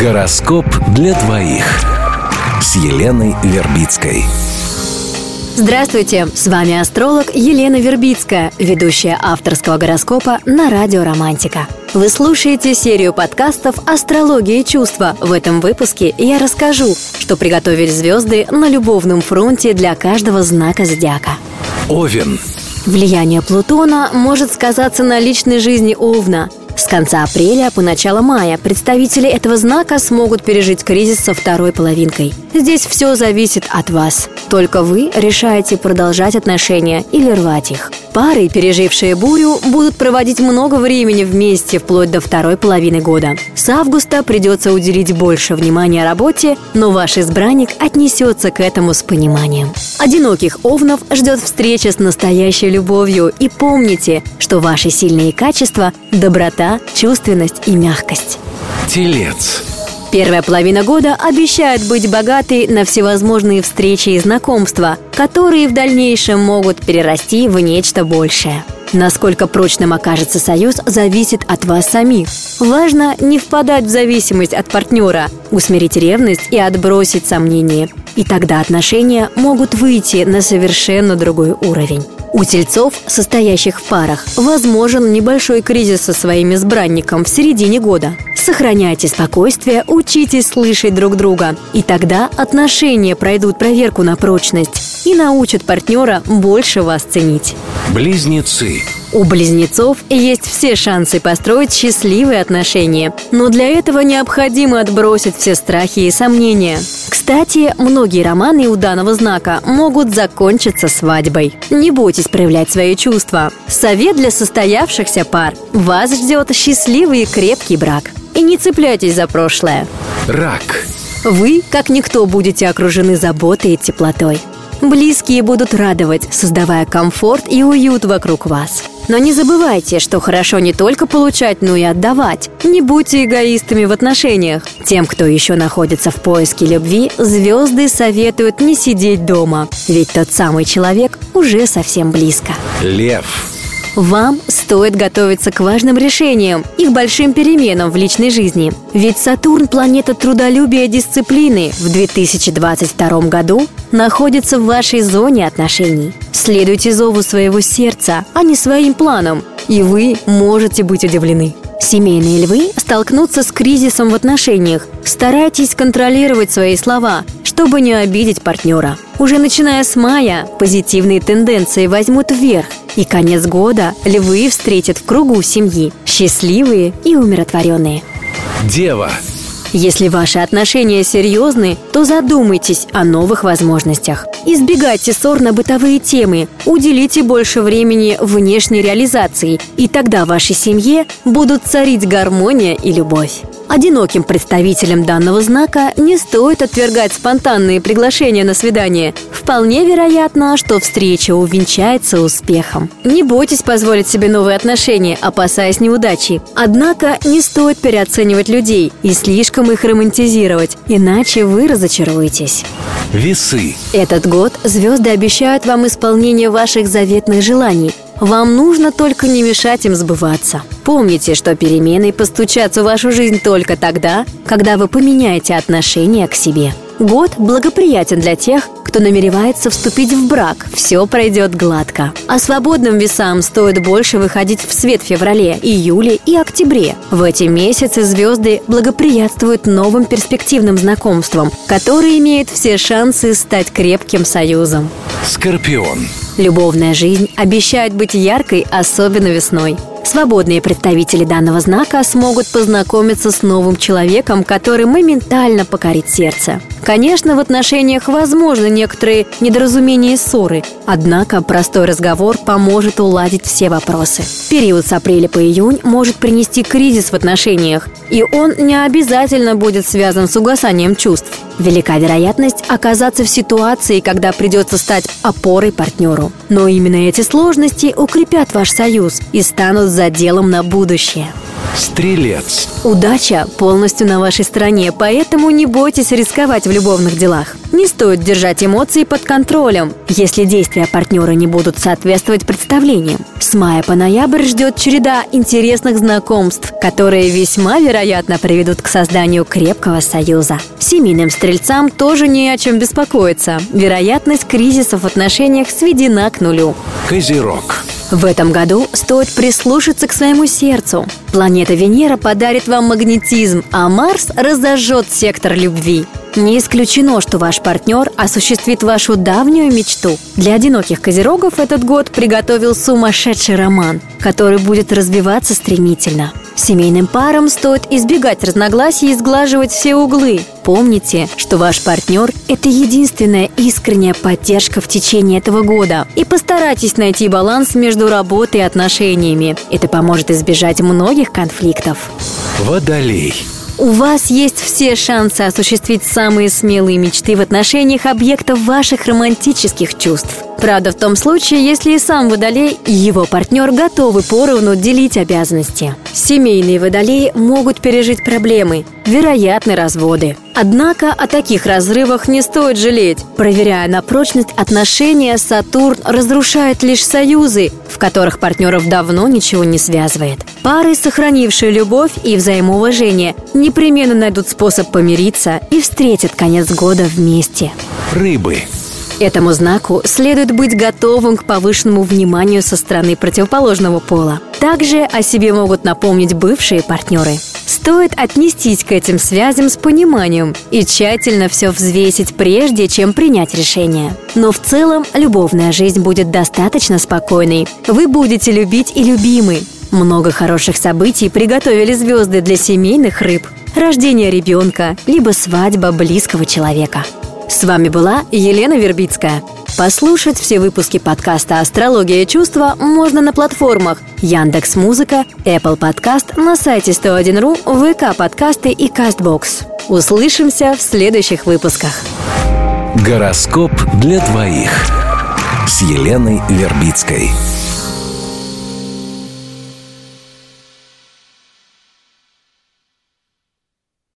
Гороскоп для двоих с Еленой Вербицкой. Здравствуйте, с вами астролог Елена Вербицкая, ведущая авторского гороскопа на радио «Романтика». Вы слушаете серию подкастов «Астрология и чувства». В этом выпуске я расскажу, что приготовили звезды на любовном фронте для каждого знака зодиака. Овен. Влияние Плутона может сказаться на личной жизни Овна. С конца апреля по начало мая представители этого знака смогут пережить кризис со второй половинкой. Здесь все зависит от вас. Только вы решаете продолжать отношения или рвать их. Пары, пережившие бурю, будут проводить много времени вместе вплоть до второй половины года. С августа придется уделить больше внимания работе, но ваш избранник отнесется к этому с пониманием. Одиноких овнов ждет встреча с настоящей любовью. И помните, что ваши сильные качества – доброта, чувственность и мягкость. Телец. Первая половина года обещает быть богатой на всевозможные встречи и знакомства, которые в дальнейшем могут перерасти в нечто большее. Насколько прочным окажется союз, зависит от вас самих. Важно не впадать в зависимость от партнера, усмирить ревность и отбросить сомнения. И тогда отношения могут выйти на совершенно другой уровень. У тельцов, состоящих в парах, возможен небольшой кризис со своим избранником в середине года. Сохраняйте спокойствие, учитесь слышать друг друга. И тогда отношения пройдут проверку на прочность и научат партнера больше вас ценить. Близнецы. У близнецов есть все шансы построить счастливые отношения, но для этого необходимо отбросить все страхи и сомнения. Кстати, многие романы у данного знака могут закончиться свадьбой. Не бойтесь проявлять свои чувства. Совет для состоявшихся пар. Вас ждет счастливый и крепкий брак. И не цепляйтесь за прошлое. Рак. Вы, как никто, будете окружены заботой и теплотой. Близкие будут радовать, создавая комфорт и уют вокруг вас. Но не забывайте, что хорошо не только получать, но и отдавать. Не будьте эгоистами в отношениях. Тем, кто еще находится в поиске любви, звезды советуют не сидеть дома. Ведь тот самый человек уже совсем близко. Лев. Вам стоит готовиться к важным решениям и к большим переменам в личной жизни. Ведь Сатурн, планета трудолюбия дисциплины, в 2022 году находится в вашей зоне отношений. Следуйте зову своего сердца, а не своим планам, и вы можете быть удивлены. Семейные львы столкнутся с кризисом в отношениях. Старайтесь контролировать свои слова, чтобы не обидеть партнера. Уже начиная с мая позитивные тенденции возьмут вверх, и конец года львы встретят в кругу семьи, счастливые и умиротворенные. Дева. Если ваши отношения серьезны, то задумайтесь о новых возможностях. Избегайте ссор на бытовые темы, уделите больше времени внешней реализации, и тогда в вашей семье будут царить гармония и любовь. Одиноким представителям данного знака не стоит отвергать спонтанные приглашения на свидание. Вполне вероятно, что встреча увенчается успехом. Не бойтесь позволить себе новые отношения, опасаясь неудачи. Однако не стоит переоценивать людей и слишком их романтизировать, иначе вы разочаруетесь. Весы. Этот год звезды обещают вам исполнение ваших заветных желаний. Вам нужно только не мешать им сбываться. Помните, что перемены постучатся в вашу жизнь только тогда, когда вы поменяете отношение к себе. Год благоприятен для тех, кто намеревается вступить в брак. Все пройдет гладко. А свободным весам стоит больше выходить в свет в феврале, июле и октябре. В эти месяцы звезды благоприятствуют новым перспективным знакомствам, которые имеют все шансы стать крепким союзом. Скорпион. Любовная жизнь обещает быть яркой, особенно весной. Свободные представители данного знака смогут познакомиться с новым человеком, который моментально покорит сердце. Конечно, в отношениях возможны некоторые недоразумения и ссоры, однако простой разговор поможет уладить все вопросы. Период с апреля по июнь может принести кризис в отношениях, и он не обязательно будет связан с угасанием чувств. Велика вероятность оказаться в ситуации, когда придется стать опорой партнеру. Но именно эти сложности укрепят ваш союз и станут заделом на будущее. Стрелец. Удача полностью на вашей стороне, поэтому не бойтесь рисковать в любовных делах. Не стоит держать эмоции под контролем, если действия партнера не будут соответствовать представлениям. С мая по ноябрь ждет череда интересных знакомств, которые весьма вероятно приведут к созданию крепкого союза. Семейным стрельцам тоже не о чем беспокоиться. Вероятность кризисов в отношениях сведена к нулю. Козерог. В этом году стоит прислушаться к своему сердцу. Планета Венера подарит вам магнетизм, а Марс разожжет сектор любви. Не исключено, что ваш партнер осуществит вашу давнюю мечту. Для одиноких козерогов этот год приготовил сумасшедший роман, который будет развиваться стремительно. Семейным парам стоит избегать разногласий и сглаживать все углы. Помните, что ваш партнер – это единственная искренняя поддержка в течение этого года. И постарайтесь найти баланс между работой и отношениями. Это поможет избежать многих конфликтов. Водолей. У вас есть все шансы осуществить самые смелые мечты в отношениях объектов ваших романтических чувств. Правда в том случае, если и сам водолей, и его партнер готовы поровну делить обязанности. Семейные водолеи могут пережить проблемы, вероятны разводы. Однако о таких разрывах не стоит жалеть. Проверяя на прочность отношения, Сатурн разрушает лишь союзы, в которых партнеров давно ничего не связывает. Пары, сохранившие любовь и взаимоуважение, непременно найдут способ помириться и встретят конец года вместе. Рыбы. Этому знаку следует быть готовым к повышенному вниманию со стороны противоположного пола. Также о себе могут напомнить бывшие партнеры. Стоит отнестись к этим связям с пониманием и тщательно все взвесить, прежде чем принять решение. Но в целом любовная жизнь будет достаточно спокойной. Вы будете любить и любимы. Много хороших событий приготовили звезды для семейных рыб. Рождение ребенка, либо свадьба близкого человека. С вами была Елена Вербицкая. Послушать все выпуски подкаста «Астрология чувства» можно на платформах Яндекс Музыка, Apple Подкаст, на сайте 101.ru, ВК Подкасты и Кастбокс. Услышимся в следующих выпусках. Гороскоп для двоих с Еленой Вербицкой.